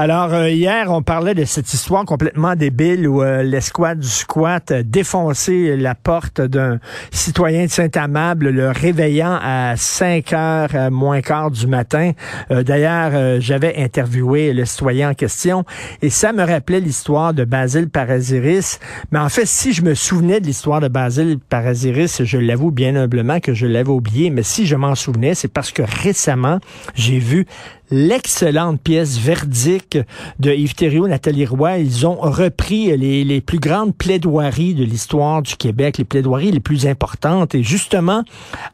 Alors, euh, hier, on parlait de cette histoire complètement débile où euh, l'escouade du squat a défoncé la porte d'un citoyen de Saint-Amable, le réveillant à 5 heures euh, moins quart du matin. D'ailleurs, j'avais interviewé le citoyen en question et ça me rappelait l'histoire de Basile Paraziris. Mais en fait, si je me souvenais de l'histoire de Basile Paraziris, je l'avoue bien humblement que je l'avais oublié, mais si je m'en souvenais, c'est parce que récemment, j'ai vu l'excellente pièce Verdict de Yves Thériault, Nathalie Roy. Ils ont repris les, plus grandes plaidoiries de l'histoire du Québec, les plaidoiries les plus importantes. Et justement,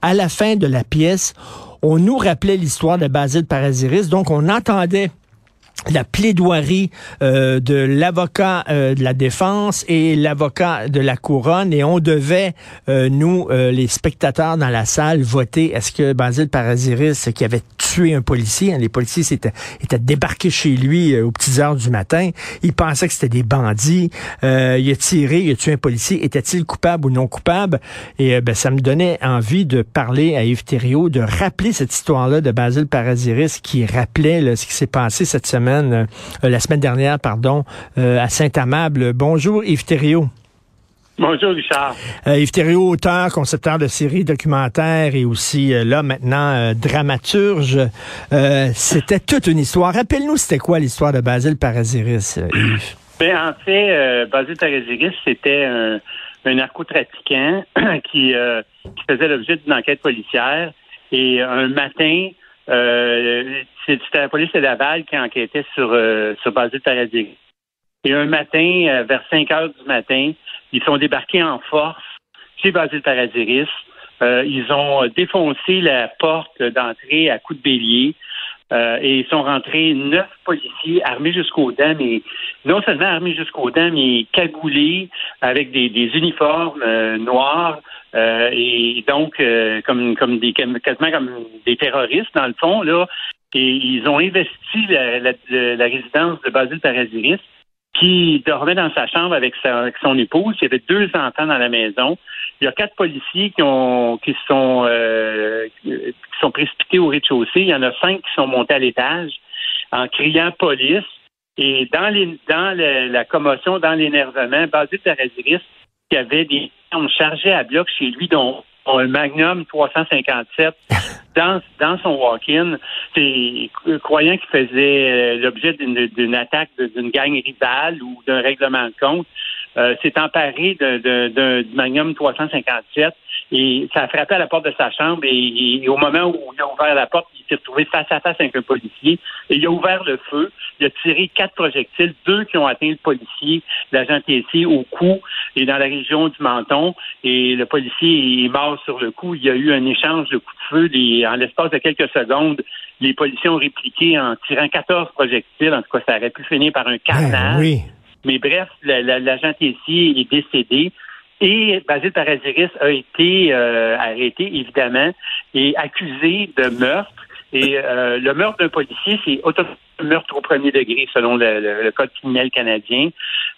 à la fin de la pièce, on nous rappelait l'histoire de Basile Paraziris. Donc, on entendait la plaidoirie euh, de l'avocat euh, de la défense et l'avocat de la couronne. Et on devait euh, nous les spectateurs dans la salle voter. Est-ce que Basile Paraziris qui avait tué un policier hein, les policiers étaient, étaient débarqués chez lui aux petites heures du matin. Il pensait que c'était des bandits. Il a tiré il a tué un policier. Était-il coupable ou non coupable? Et ben, ça me donnait envie de parler à Yves Thériault de rappeler cette histoire-là de Basile Paraziris qui rappelait ce qui s'est passé cette semaine euh, la semaine dernière, pardon, euh, à Saint-Amable. Bonjour Yves Thériault. Bonjour, Richard. Euh, Yves Thériault, auteur, concepteur de séries documentaires et aussi, là, maintenant, dramaturge. c'était toute une histoire. Rappelle-nous, c'était quoi l'histoire de Basile Paraziris, Yves? Ben, en fait, Basile Paraziris, c'était un, narcotrafiquant qui, qui faisait l'objet d'une enquête policière. Et un matin, euh, c'était la police de Laval qui enquêtait sur, euh, sur Basile Paradis. Et un matin, euh, vers 5 heures du matin, ils sont débarqués en force chez Basile Paradiris. Euh, ils ont défoncé la porte d'entrée à coups de bélier. Et ils sont rentrés neuf policiers armés jusqu'aux dents, mais non seulement armés jusqu'aux dents, mais cagoulés avec des, uniformes noirs, euh, et donc euh, comme comme des quasiment comme des terroristes dans le fond là. Et ils ont investi la, résidence de Basile Paraziris, qui dormait dans sa chambre avec, sa, avec, son épouse. Il y avait deux enfants dans la maison. Il y a quatre policiers qui ont qui sont euh, qui sont précipités au rez-de-chaussée. Il y en a cinq qui sont montés à l'étage en criant police. Et dans les dans la commotion, dans l'énervement, Basile Paraziris qui avait des armes chargées à bloc chez lui, dont un Magnum 357 dans, dans son walk-in, croyant qu'il faisait euh, l'objet d'une attaque d'une gang rivale ou d'un règlement de compte, euh, s'est emparé d'un Magnum 357 et ça a frappé à la porte de sa chambre et, au moment où il a ouvert la porte, il s'est retrouvé face à face avec un policier et il a ouvert le feu. Il a tiré quatre projectiles, deux qui ont atteint le policier, l'agent Tessier, au cou et dans la région du menton. Et le policier est mort sur le coup. Il y a eu un échange de coups de feu. en l'espace de quelques secondes, les policiers ont répliqué en tirant 14 projectiles. En tout cas, ça aurait pu finir par un ben carnage. Mais bref, l'agent Tessier est décédé. Et Basile Paraziris a été euh, arrêté, évidemment, et accusé de meurtre. Et euh, le meurtre d'un policier, c'est meurtre au premier degré, selon le, code criminel canadien.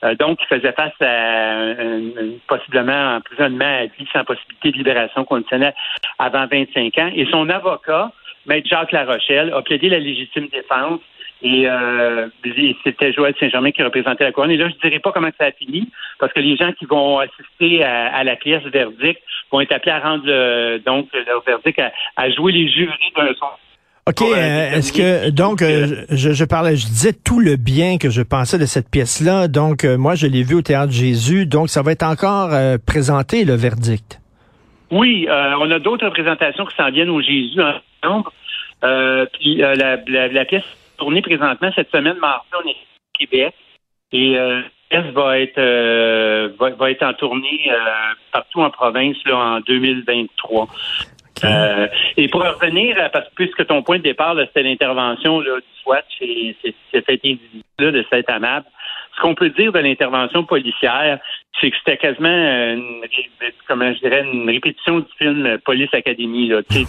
Euh, donc, il faisait face à un, possiblement emprisonnement à vie sans possibilité de libération conditionnelle avant 25 ans. Et son avocat, Maître Jacques Larochelle, a plaidé la légitime défense et euh, c'était Joël Saint-Germain qui représentait la couronne. Et là, je ne dirais pas comment ça a fini, parce que les gens qui vont assister à, la pièce verdict vont être appelés à rendre donc leur verdict, à, jouer les jurys d'un son. OK, euh, est-ce que donc euh, je, je, parlais, je disais tout le bien que je pensais de cette pièce-là. Donc moi, je l'ai vu au théâtre Jésus. Donc ça va être encore présenté le verdict. Oui, on a d'autres représentations qui s'en viennent au Jésus en novembre. puis la, la, la pièce tournée présentement cette semaine, mardi, on est au Québec. Et euh, va être euh, va, être en tournée euh, partout en province là, en 2023. Euh, et pour revenir, parce que puisque ton point de départ, c'était l'intervention du SWAT chez, cet individu-là de cet amable, ce qu'on peut dire de l'intervention policière, c'est que c'était quasiment une, comment je dirais une répétition du film Police Academy. Là. tout,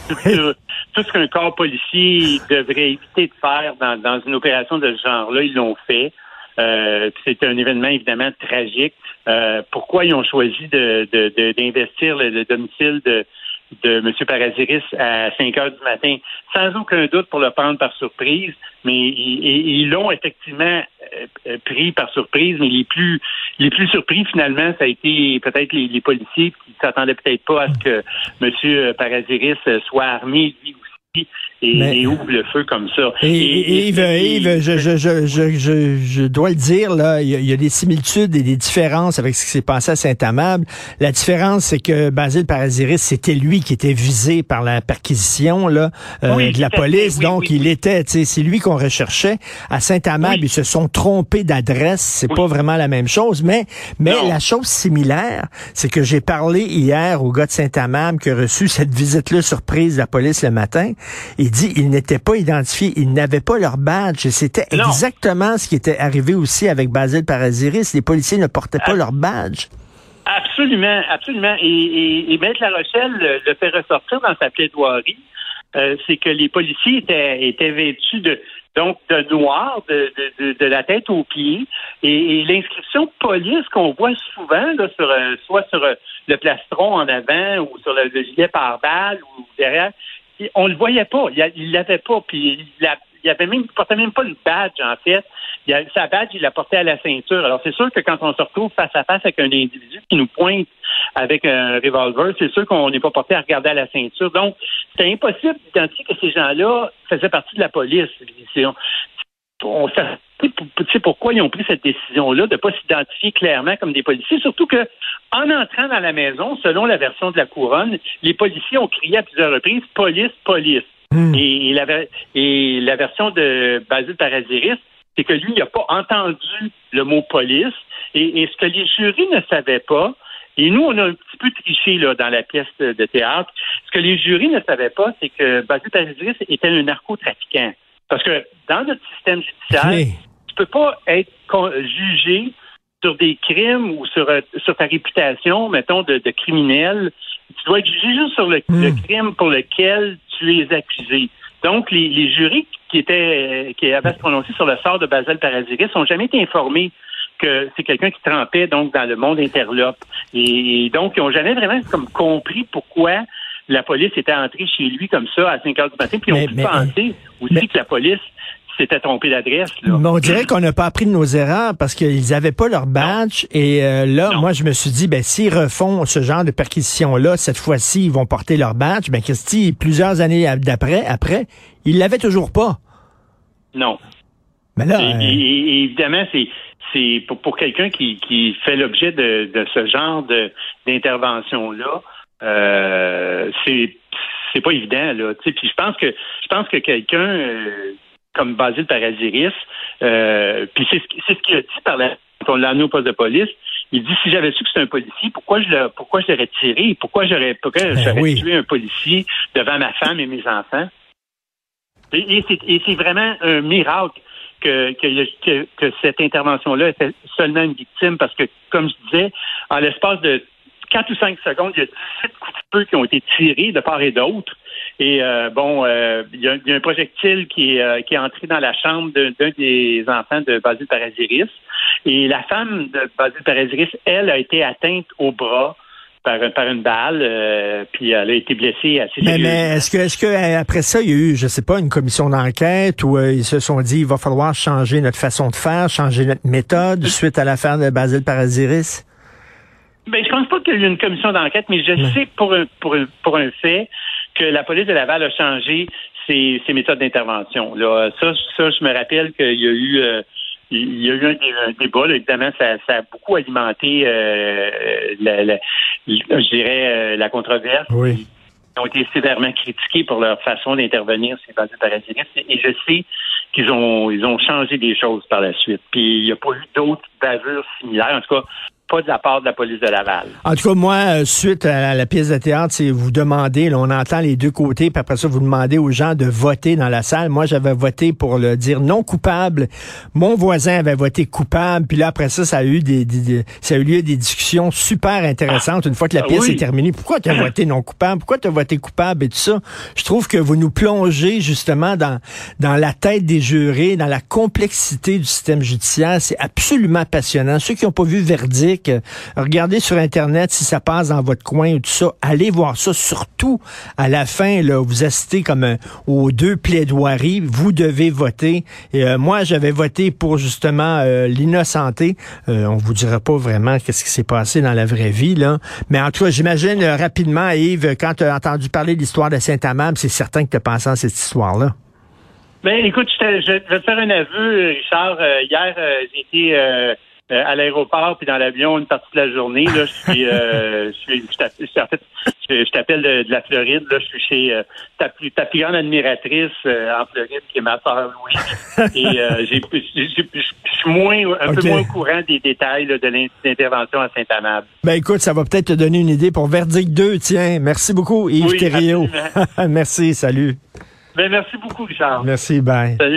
tout, ce qu'un corps policier devrait éviter de faire dans, dans une opération de ce genre-là, ils l'ont fait. Euh, c'est un événement évidemment tragique. Euh, pourquoi ils ont choisi de, d'investir le, domicile de, de M. Paraziris à 5 heures du matin, sans aucun doute pour le prendre par surprise, mais ils l'ont effectivement euh, pris par surprise, mais les plus les plus surpris finalement, ça a été peut-être les, policiers qui s'attendaient peut-être pas à ce que M. Paraziris soit armé lui et, ouvre le feu comme ça. Et, Yves, Yves je, je, je, je, dois le dire, là, il y, a, des similitudes et des différences avec ce qui s'est passé à Saint-Amable. La différence, c'est que Basile Paraziris, c'était lui qui était visé par la perquisition là, euh, de la police. donc, il était, c'est lui qu'on recherchait. À Saint-Amable, ils se sont trompés d'adresse. C'est pas vraiment la même chose. Mais, mais la chose similaire, c'est que j'ai parlé hier au gars de Saint-Amable qui a reçu cette visite-là surprise de la police le matin. Il dit ils n'étaient pas identifiés, ils n'avaient pas leur badge. C'était exactement ce qui était arrivé aussi avec Basile Paraziris. Les policiers ne portaient pas leur badge. Absolument, absolument. Et, et, Maître La Rochelle le, fait ressortir dans sa plaidoirie. Euh, c'est que les policiers étaient, étaient vêtus de donc de noir de, de, la tête aux pieds et, l'inscription police qu'on voit souvent là, sur euh, soit sur euh, le plastron en avant ou sur le, gilet par balle ou derrière on le voyait pas. Il l'avait pas. Puis il, il avait même, portait même pas une badge, en fait. Il sa badge, il la portait à la ceinture. Alors, c'est sûr que quand on se retrouve face à face avec un individu qui nous pointe avec un revolver, c'est sûr qu'on n'est pas porté à regarder à la ceinture. Donc, c'était impossible d'identifier que ces gens-là faisaient partie de la police. On, sait pourquoi ils ont pris cette décision-là de ne pas s'identifier clairement comme des policiers, surtout que en entrant dans la maison, selon la version de la couronne, les policiers ont crié à plusieurs reprises police, police. Hmm. Et, la, version de Basile Paraziris, c'est que lui, il n'a pas entendu le mot police. Et, ce que les jurys ne savaient pas, et nous, on a un petit peu triché là, dans la pièce de théâtre, ce que les jurys ne savaient pas, c'est que Basile Paraziris était un narcotrafiquant. Parce que dans notre système judiciaire, tu peux pas être jugé sur des crimes ou sur, euh, sur ta réputation, mettons, de, criminel. Tu dois être jugé juste sur le, hmm. crime pour lequel tu es accusé. Donc, les, les jurys qui étaient qui avaient se prononcer sur le sort de Basel Paraziris n'ont jamais été informés que c'est quelqu'un qui trempait donc dans le monde interlope. Et, donc, ils n'ont jamais vraiment comme compris pourquoi la police était entrée chez lui comme ça à 5 heures du matin. Puis ils ont pu penser aussi que la police s'était trompé d'adresse. Mais on dirait qu'on n'a pas appris de nos erreurs parce qu'ils n'avaient pas leur badge. Et euh, là, moi, je me suis dit, ben s'ils refont ce genre de perquisition-là, cette fois-ci, ils vont porter leur badge. Ben Christy, plusieurs années d'après, après, ils l'avaient toujours pas. Non. Mais là, euh, évidemment, c'est c'est pour, quelqu'un qui, qui fait l'objet de, de, ce genre d'intervention là, euh, c'est c'est pas évident là. Puis je pense que je pense que quelqu'un euh, comme Basile Paraziris, euh, puis c'est ce, ce qu'il a dit par la quand on l'a amené au poste de police. Il dit si j'avais su que c'était un policier, pourquoi je le, pourquoi je l'aurais tiré, pourquoi j'aurais pourquoi ben j'aurais tué un policier devant ma femme et mes enfants? Et, et c'est vraiment un miracle que, que, que cette intervention-là était seulement une victime parce que, comme je disais, en l'espace de 4 ou 5 secondes, il y a 17 coups de feu qui ont été tirés de part et d'autre. Et euh, bon, euh, il, y a, un projectile qui est, euh, qui est entré dans la chambre d'un des enfants de Basile Paraziris. Et la femme de Basile Paraziris, elle, a été atteinte au bras par, par une balle, puis elle a été blessée assez Mais, mais est-ce que, est-ce que après ça, il y a eu, je sais pas, une commission d'enquête où ils se sont dit, il va falloir changer notre façon de faire, changer notre méthode suite à l'affaire de Basile Paraziris? Ben, je pense pas qu'il y ait une commission d'enquête, mais je sais pour un, pour, un, pour un fait que la police de Laval a changé ses, ses méthodes d'intervention. Là, ça, ça, je me rappelle qu'il y a eu euh, il y a eu un, débat, évidemment, ça, ça, a beaucoup alimenté euh, la, la, je dirais euh, la controverse. Oui. Ils ont été sévèrement critiqués pour leur façon d'intervenir sur les parasitistes. Et je sais qu'ils ont ils ont changé des choses par la suite. Puis il n'y a pas eu d'autres bavures similaires. En tout cas, pas de la part de la police de Laval. En tout cas, moi, euh, suite à la pièce de théâtre, c'est vous demandez, là, on entend les deux côtés, puis après ça, vous demandez aux gens de voter dans la salle. Moi, j'avais voté pour le dire non coupable. Mon voisin avait voté coupable, puis là, après ça, ça a eu des, ça a eu lieu des discussions super intéressantes une fois que la ah pièce est terminée. Pourquoi tu as voté non coupable? Pourquoi tu as voté coupable et tout ça? Je trouve que vous nous plongez justement dans, dans la tête des jurés, dans la complexité du système judiciaire. C'est absolument passionnant. Ceux qui n'ont pas vu verdict, Regardez sur Internet si ça passe dans votre coin ou tout ça. Allez voir ça. Surtout à la fin, là, vous assistez comme euh, aux deux plaidoiries. Vous devez voter. Euh, moi, j'avais voté pour justement euh, l'innocenté. on vous dira pas vraiment qu'est-ce qui s'est passé dans la vraie vie, là. Mais en tout cas, j'imagine rapidement, Yves, quand tu as entendu parler de l'histoire de Saint-Amand, c'est certain que tu as pensé à cette histoire-là. Ben, écoute, je, vais te faire un aveu, Richard. hier, j'ai euh, à l'aéroport puis dans l'avion une partie de la journée. Là, je suis, euh, je suis, je, t'appelle de, la Floride. Là, je suis chez euh, ta, plus, ta plus grande admiratrice en Floride, qui est ma soeur Louis. Et j'ai, je suis moins, un peu moins au courant des détails de l'intervention à Saint-Amable. Ben écoute, ça va peut-être te donner une idée pour Verdict 2. Tiens, merci beaucoup Yves oui, Merci, salut. Ben, merci beaucoup, Richard. Merci, bye. Salut.